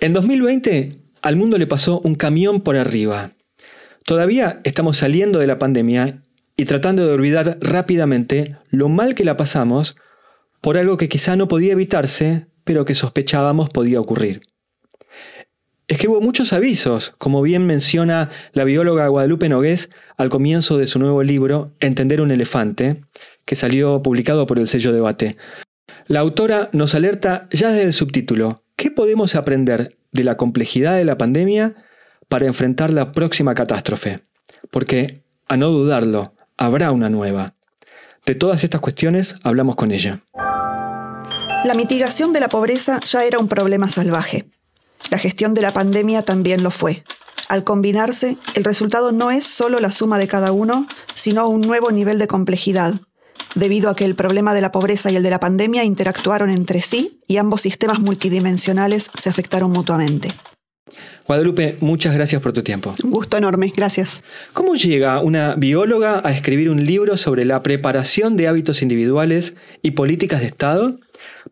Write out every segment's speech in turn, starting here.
En 2020 al mundo le pasó un camión por arriba. Todavía estamos saliendo de la pandemia y tratando de olvidar rápidamente lo mal que la pasamos por algo que quizá no podía evitarse, pero que sospechábamos podía ocurrir. Es que hubo muchos avisos, como bien menciona la bióloga Guadalupe Nogués al comienzo de su nuevo libro Entender un elefante, que salió publicado por el sello Debate. La autora nos alerta ya desde el subtítulo, ¿Qué podemos aprender de la complejidad de la pandemia para enfrentar la próxima catástrofe? Porque, a no dudarlo, habrá una nueva. De todas estas cuestiones hablamos con ella. La mitigación de la pobreza ya era un problema salvaje. La gestión de la pandemia también lo fue. Al combinarse, el resultado no es solo la suma de cada uno, sino un nuevo nivel de complejidad, debido a que el problema de la pobreza y el de la pandemia interactuaron entre sí y ambos sistemas multidimensionales se afectaron mutuamente. Guadalupe, muchas gracias por tu tiempo. Un gusto enorme, gracias. ¿Cómo llega una bióloga a escribir un libro sobre la preparación de hábitos individuales y políticas de Estado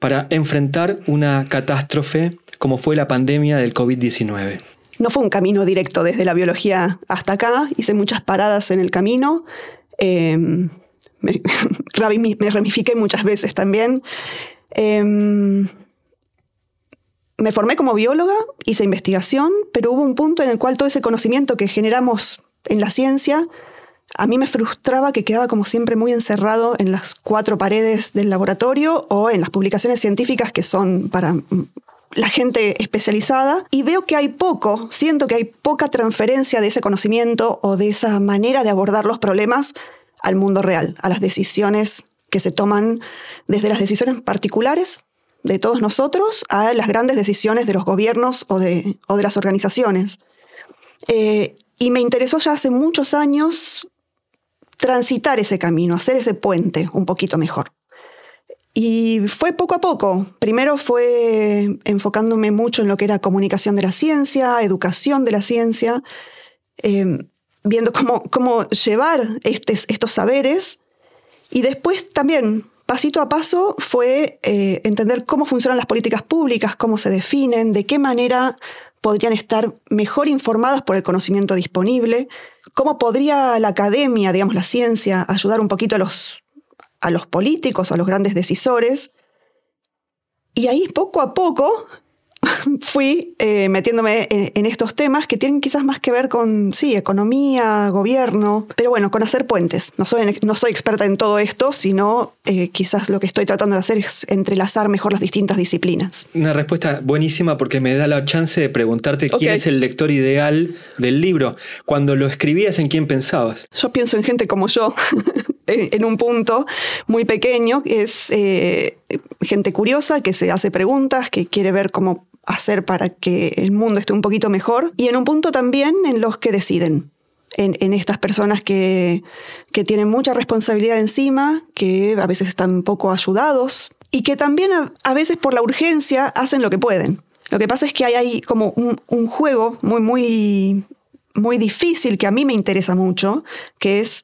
para enfrentar una catástrofe como fue la pandemia del COVID-19? No fue un camino directo desde la biología hasta acá, hice muchas paradas en el camino. Em, me, me, ramifiqué muchas veces también. Em, me formé como bióloga, hice investigación, pero hubo un punto en el cual todo ese conocimiento que generamos en la ciencia, a mí me frustraba que quedaba como siempre muy encerrado en las cuatro paredes del laboratorio o en las publicaciones científicas que son para mm, la gente especializada y veo que hay poco, siento que hay poca transferencia de ese conocimiento o de esa manera de abordar los problemas al mundo real, a las decisiones que se toman desde las decisiones particulares de todos nosotros a las grandes decisiones de los gobiernos o de, o de las organizaciones. Eh, y me interesó ya hace muchos años transitar ese camino, hacer ese puente un poquito mejor. Y fue poco a poco. Primero fue enfocándome mucho en lo que era comunicación de la ciencia, educación de la ciencia. Eh, viendo cómo, cómo llevar estos saberes. Y después también, pasito a paso, fue eh, entender cómo funcionan las políticas públicas, cómo se definen, de qué manera podrían estar mejor informadas por el conocimiento disponible, cómo podría la academia, digamos la ciencia, ayudar un poquito a los, a los políticos, a los grandes decisores. Y ahí poco a poco fui eh, metiéndome en, estos temas que tienen quizás más que ver con, sí, economía, gobierno, pero bueno, con hacer puentes. No soy, no soy experta en todo esto, sino eh, quizás lo que estoy tratando de hacer es entrelazar mejor las distintas disciplinas. Una respuesta buenísima porque me da la chance de preguntarte quién es el lector ideal del libro. Cuando lo escribías, ¿en quién pensabas? Yo pienso en gente como yo. en un punto muy pequeño, es eh, gente curiosa que se hace preguntas, que quiere ver cómo hacer para que el mundo esté un poquito mejor y en un punto también en los que deciden. En, estas personas que, tienen mucha responsabilidad encima, que a veces están poco ayudados y que también a, veces por la urgencia hacen lo que pueden. Lo que pasa es que hay, hay como un, un, juego muy, muy, muy difícil que a mí me interesa mucho, que es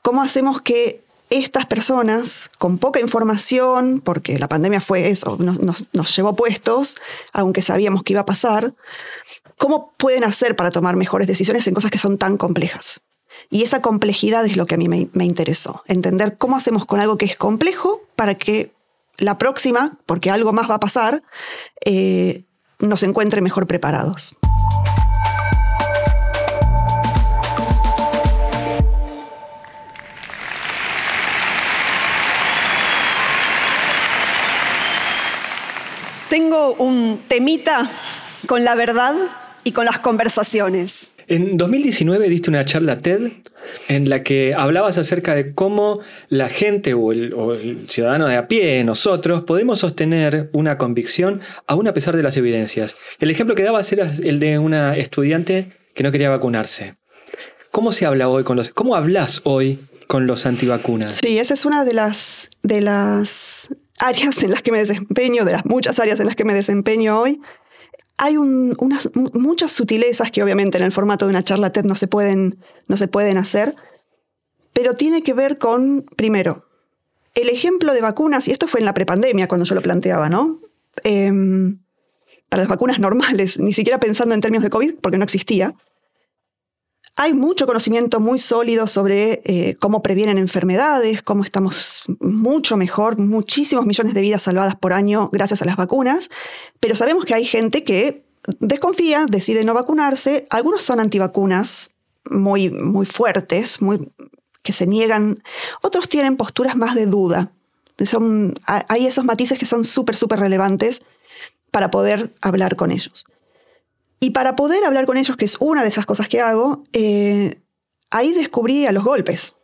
cómo hacemos que estas personas con poca información, porque la pandemia fue eso, nos, llevó puestos, aunque sabíamos que iba a pasar, ¿cómo pueden hacer para tomar mejores decisiones en cosas que son tan complejas? Y esa complejidad es lo que a mí me, interesó, entender cómo hacemos con algo que es complejo para que la próxima, porque algo más va a pasar, eh, nos encuentre mejor preparados. Tengo un temita con la verdad y con las conversaciones. En 2019 diste una charla TED en la que hablabas acerca de cómo la gente o el, o el, ciudadano de a pie, nosotros, podemos sostener una convicción aún a pesar de las evidencias. El ejemplo que dabas era el de una estudiante que no quería vacunarse. ¿Cómo se habla hoy con los... ¿Cómo hablas hoy con los antivacunas? Sí, esa es una de las, de las áreas en las que me desempeño, de las muchas áreas en las que me desempeño hoy. Hay un, unas, muchas sutilezas que obviamente en el formato de una charla TED no se, pueden, no se pueden hacer, pero tiene que ver con, primero, el ejemplo de vacunas, y esto fue en la prepandemia cuando yo lo planteaba, ¿no? Eh, para las vacunas normales, ni siquiera pensando en términos de COVID, porque no existía, hay mucho conocimiento muy sólido sobre eh, cómo previenen enfermedades, cómo estamos mucho mejor, muchísimos millones de vidas salvadas por año gracias a las vacunas, pero sabemos que hay gente que desconfía, decide no vacunarse, algunos son antivacunas muy, muy fuertes, que se niegan, otros tienen posturas más de duda. Son, hay esos matices que son súper, súper relevantes para poder hablar con ellos. Y para poder hablar con ellos, que es una de esas cosas que hago, eh, ahí descubrí a los golpes,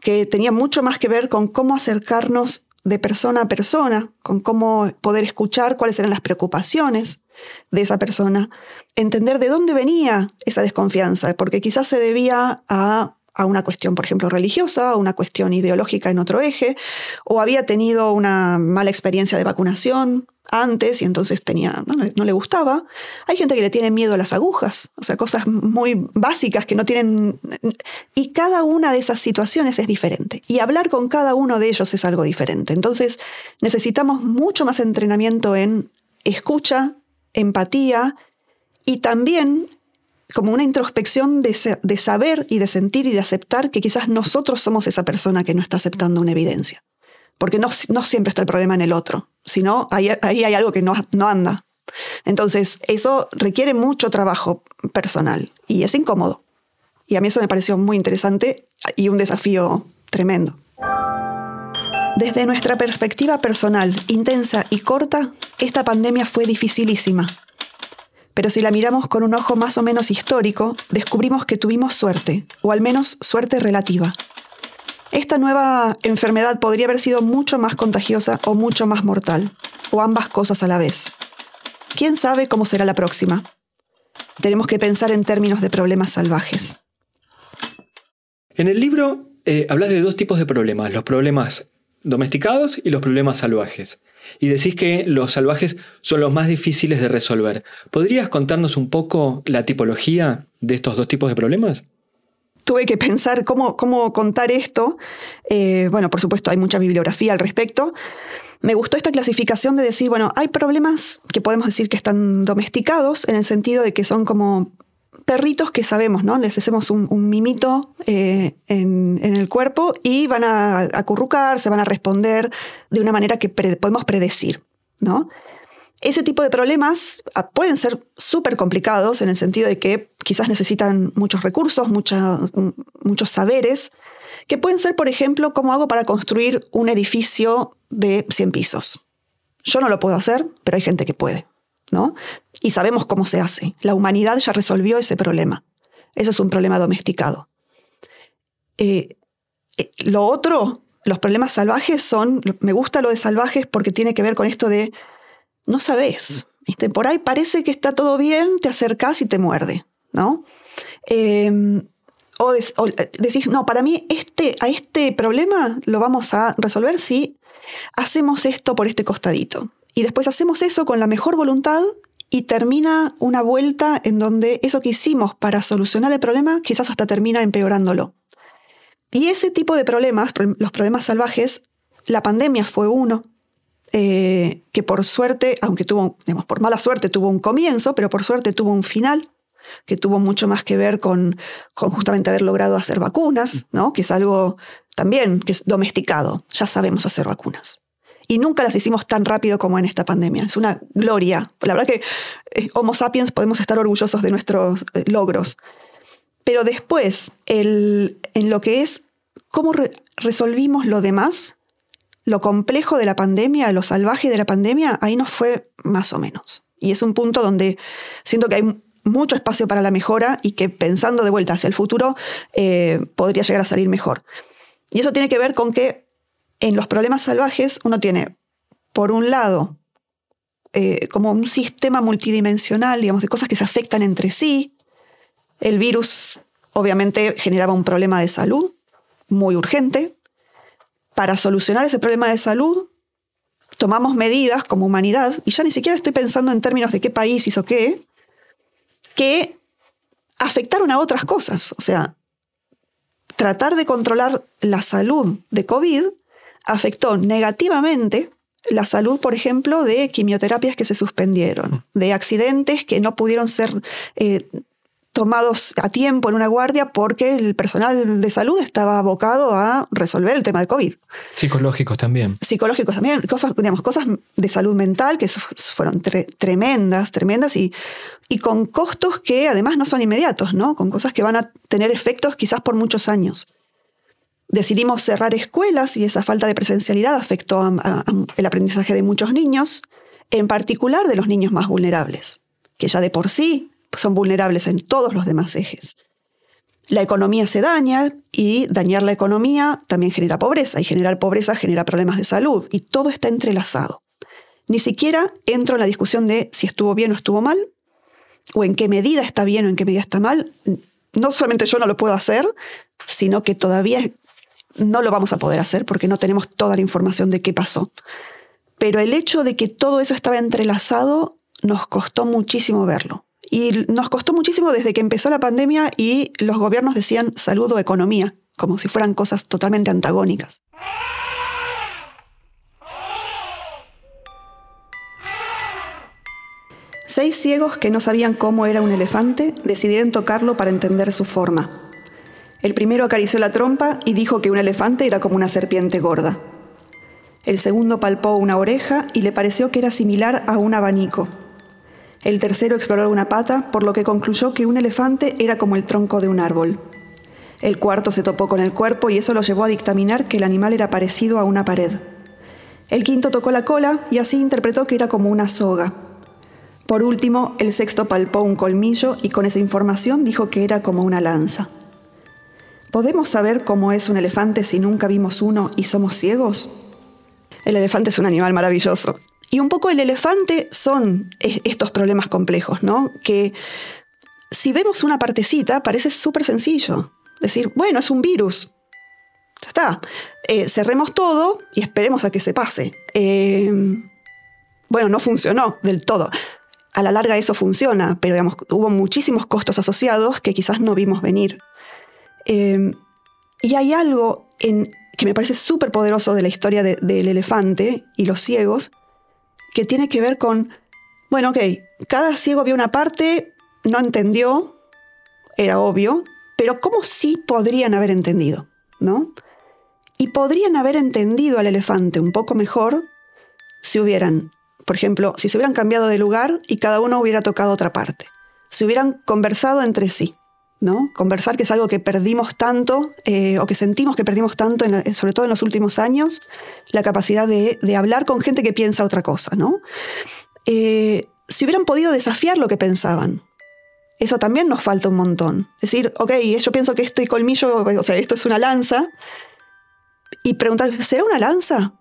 que tenía mucho más que ver con cómo acercarnos de persona a persona, con cómo poder escuchar cuáles eran las preocupaciones de esa persona, entender de dónde venía esa desconfianza, porque quizás se debía a, una cuestión, por ejemplo, religiosa, a una cuestión ideológica en otro eje, o había tenido una mala experiencia de vacunación, antes y entonces tenía, no, le gustaba. Hay gente que le tiene miedo a las agujas, o sea, cosas muy básicas que no tienen... Y cada una de esas situaciones es diferente. Y hablar con cada uno de ellos es algo diferente. Entonces necesitamos mucho más entrenamiento en escucha, empatía y también como una introspección de, de saber y de sentir y de aceptar que quizás nosotros somos esa persona que no está aceptando una evidencia porque no, siempre está el problema en el otro, sino ahí, ahí hay algo que no, no anda. Entonces, eso requiere mucho trabajo personal y es incómodo. Y a mí eso me pareció muy interesante y un desafío tremendo. Desde nuestra perspectiva personal, intensa y corta, esta pandemia fue dificilísima. Pero si la miramos con un ojo más o menos histórico, descubrimos que tuvimos suerte, o al menos suerte relativa. Esta nueva enfermedad podría haber sido mucho más contagiosa o mucho más mortal, o ambas cosas a la vez. ¿Quién sabe cómo será la próxima? Tenemos que pensar en términos de problemas salvajes. En el libro eh, hablas de dos tipos de problemas, los problemas domesticados y los problemas salvajes. Y decís que los salvajes son los más difíciles de resolver. ¿Podrías contarnos un poco la tipología de estos dos tipos de problemas? Tuve que pensar cómo, cómo contar esto. Eh, bueno, por supuesto, hay mucha bibliografía al respecto. Me gustó esta clasificación de decir, bueno, hay problemas que podemos decir que están domesticados en el sentido de que son como perritos que sabemos, ¿no? Les hacemos un, mimito eh, en, el cuerpo y van a acurrucar, se van a responder de una manera que podemos predecir, ¿no? Ese tipo de problemas ah, pueden ser súper complicados en el sentido de que quizás necesitan muchos recursos, mucha, muchos saberes, que pueden ser, por ejemplo, cómo hago para construir un edificio de 100 pisos. Yo no lo puedo hacer, pero hay gente que puede, ¿no? Y sabemos cómo se hace. La humanidad ya resolvió ese problema. Eso es un problema domesticado. Eh, eh, lo otro, los problemas salvajes son, me gusta lo de salvajes porque tiene que ver con esto de no sabes. ¿viste? Por ahí parece que está todo bien, te acercas y te muerde, ¿no? Eh, o, o, decís, no, para mí este, a este problema lo vamos a resolver si hacemos esto por este costadito. Y después hacemos eso con la mejor voluntad y termina una vuelta en donde eso que hicimos para solucionar el problema quizás hasta termina empeorándolo. Y ese tipo de problemas, los problemas salvajes, la pandemia fue uno, eh, que por suerte, aunque tuvo, digamos, por mala suerte tuvo un comienzo, pero por suerte tuvo un final, que tuvo mucho más que ver con, con justamente haber logrado hacer vacunas, ¿no? que es algo también que es domesticado, ya sabemos hacer vacunas. Y nunca las hicimos tan rápido como en esta pandemia. Es una gloria. La verdad que eh, Homo sapiens podemos estar orgullosos de nuestros eh, logros. Pero después, el, en lo que es cómo re resolvimos lo demás, lo complejo de la pandemia, lo salvaje de la pandemia, ahí nos fue más o menos. Y es un punto donde siento que hay mucho espacio para la mejora y que pensando de vuelta hacia el futuro eh, podría llegar a salir mejor. Y eso tiene que ver con que en los problemas salvajes uno tiene, por un lado, eh, como un sistema multidimensional, digamos, de cosas que se afectan entre sí. El virus obviamente generaba un problema de salud muy urgente. Para solucionar ese problema de salud, tomamos medidas como humanidad, y ya ni siquiera estoy pensando en términos de qué país hizo qué, que afectaron a otras cosas. O sea, tratar de controlar la salud de COVID afectó negativamente la salud, por ejemplo, de quimioterapias que se suspendieron, de accidentes que no pudieron ser eh, tomados a tiempo en una guardia porque el personal de salud estaba abocado a resolver el tema de COVID. Psicológicos también. Psicológicos también, cosas, digamos, cosas de salud mental que fueron tremendas, tremendas y, y con costos que además no son inmediatos, ¿no? Con cosas que van a tener efectos quizás por muchos años. Decidimos cerrar escuelas y esa falta de presencialidad afectó el aprendizaje de muchos niños, en particular de los niños más vulnerables, que ya de por sí son vulnerables en todos los demás ejes. La economía se daña y dañar la economía también genera pobreza y generar pobreza genera problemas de salud y todo está entrelazado. Ni siquiera entro en la discusión de si estuvo bien o estuvo mal o en qué medida está bien o en qué medida está mal. No solamente yo no lo puedo hacer, sino que todavía no lo vamos a poder hacer porque no tenemos toda la información de qué pasó. Pero el hecho de que todo eso estaba entrelazado nos costó muchísimo verlo. Y nos costó muchísimo desde que empezó la pandemia y los gobiernos decían salud o economía, como si fueran cosas totalmente antagónicas. Seis ciegos que no sabían cómo era un elefante decidieron tocarlo para entender su forma. El primero acarició la trompa y dijo que un elefante era como una serpiente gorda. El segundo palpó una oreja y le pareció que era similar a un abanico. El tercero exploró una pata, por lo que concluyó que un elefante era como el tronco de un árbol. El cuarto se topó con el cuerpo y eso lo llevó a dictaminar que el animal era parecido a una pared. El quinto tocó la cola y así interpretó que era como una soga. Por último, el sexto palpó un colmillo y con esa información dijo que era como una lanza. ¿Podemos saber cómo es un elefante si nunca vimos uno y somos ciegos? El elefante es un animal maravilloso. Y un poco el elefante son estos problemas complejos, ¿no? Que si vemos una partecita parece súper sencillo. Decir, bueno, es un virus. Ya está. Eh, cerremos todo y esperemos a que se pase. Eh, bueno, no funcionó del todo. A la larga eso funciona, pero digamos, hubo muchísimos costos asociados que quizás no vimos venir. Em, y hay algo en, que me parece súper poderoso de la historia del elefante y los ciegos, que tiene que ver con, bueno, ok, cada ciego vio una parte, no entendió, era obvio, pero ¿cómo sí podrían haber entendido? ¿No? Y podrían haber entendido al elefante un poco mejor si hubieran, por ejemplo, si se hubieran cambiado de lugar y cada uno hubiera tocado otra parte, si hubieran conversado entre sí. ¿No? Conversar, que es algo que perdimos tanto, eh, o que sentimos que perdimos tanto, sobre todo en los últimos años, la capacidad de, hablar con gente que piensa otra cosa, ¿no? Eh, si hubieran podido desafiar lo que pensaban, eso también nos falta un montón. Decir, ok, yo pienso que este colmillo, o sea, esto es una lanza, y preguntar, ¿será una lanza?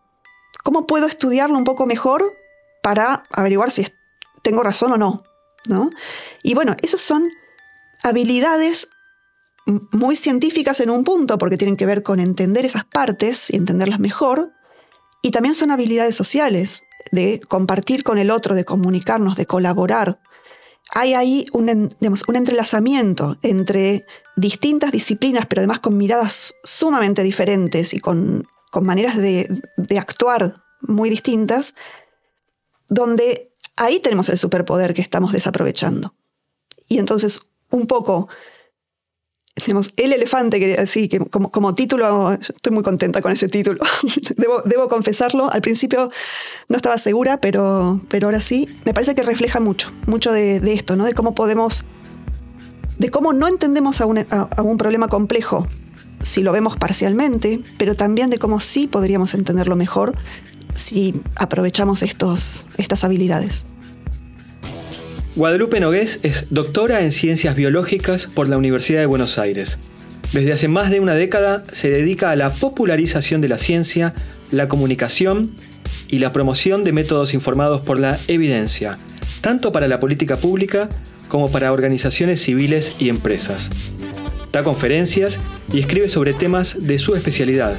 ¿Cómo puedo estudiarlo un poco mejor para averiguar si tengo razón o no? ¿no? Y bueno, esos son habilidades muy científicas en un punto, porque tienen que ver con entender esas partes y entenderlas mejor, y también son habilidades sociales, de compartir con el otro, de comunicarnos, de colaborar. Hay ahí un, un entrelazamiento entre distintas disciplinas, pero además con miradas sumamente diferentes y con, con maneras de, de actuar muy distintas, donde ahí tenemos el superpoder que estamos desaprovechando. Y entonces un poco, digamos, El elefante, que, sí, que como, título, estoy muy contenta con ese título, debo, confesarlo, al principio no estaba segura, pero, pero ahora sí, me parece que refleja mucho, mucho de, esto, ¿no? de cómo podemos, de cómo no entendemos a un, a un problema complejo si lo vemos parcialmente, pero también de cómo sí podríamos entenderlo mejor si aprovechamos estos, estas habilidades. Guadalupe Nogués es doctora en Ciencias Biológicas por la Universidad de Buenos Aires. Desde hace más de una década se dedica a la popularización de la ciencia, la comunicación y la promoción de métodos informados por la evidencia, tanto para la política pública como para organizaciones civiles y empresas. Da conferencias y escribe sobre temas de su especialidad.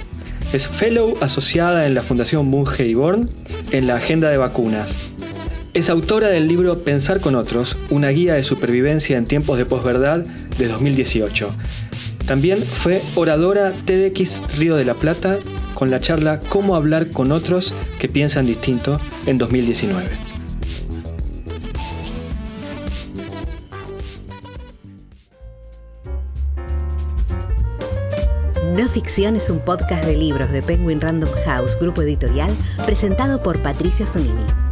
Es fellow asociada en la Fundación Bunge y Born en la Agenda de Vacunas. Es autora del libro Pensar con otros, una guía de supervivencia en tiempos de posverdad de 2018. También fue oradora TEDx Río de la Plata con la charla Cómo hablar con otros que piensan distinto en 2019. No Ficción es un podcast de libros de Penguin Random House, grupo editorial, presentado por Patricio Sonini.